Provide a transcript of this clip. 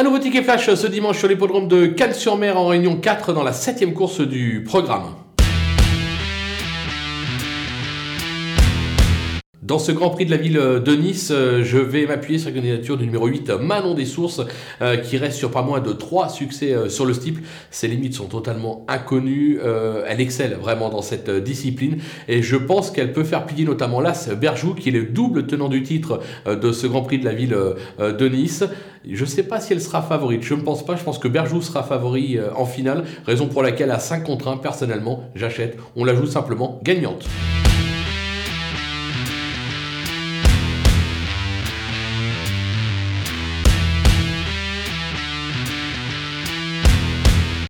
Un nouveau ticket flash ce dimanche sur l'hippodrome de Cannes-sur-Mer en Réunion 4 dans la septième course du programme. Dans ce Grand Prix de la ville de Nice, euh, je vais m'appuyer sur la candidature du numéro 8, Manon des Sources, euh, qui reste sur pas moins de 3 succès euh, sur le steeple. Ses limites sont totalement inconnues. elle excelle vraiment dans cette discipline. Et je pense qu'elle peut faire plier notamment l'As Berjou, qui est le double tenant du titre de ce Grand Prix de la ville de Nice. Je ne sais pas si elle sera favorite. Je ne pense pas. Je pense que Berjou sera favori en finale. Raison pour laquelle à 5 contre 1, personnellement, j'achète. On la joue simplement gagnante.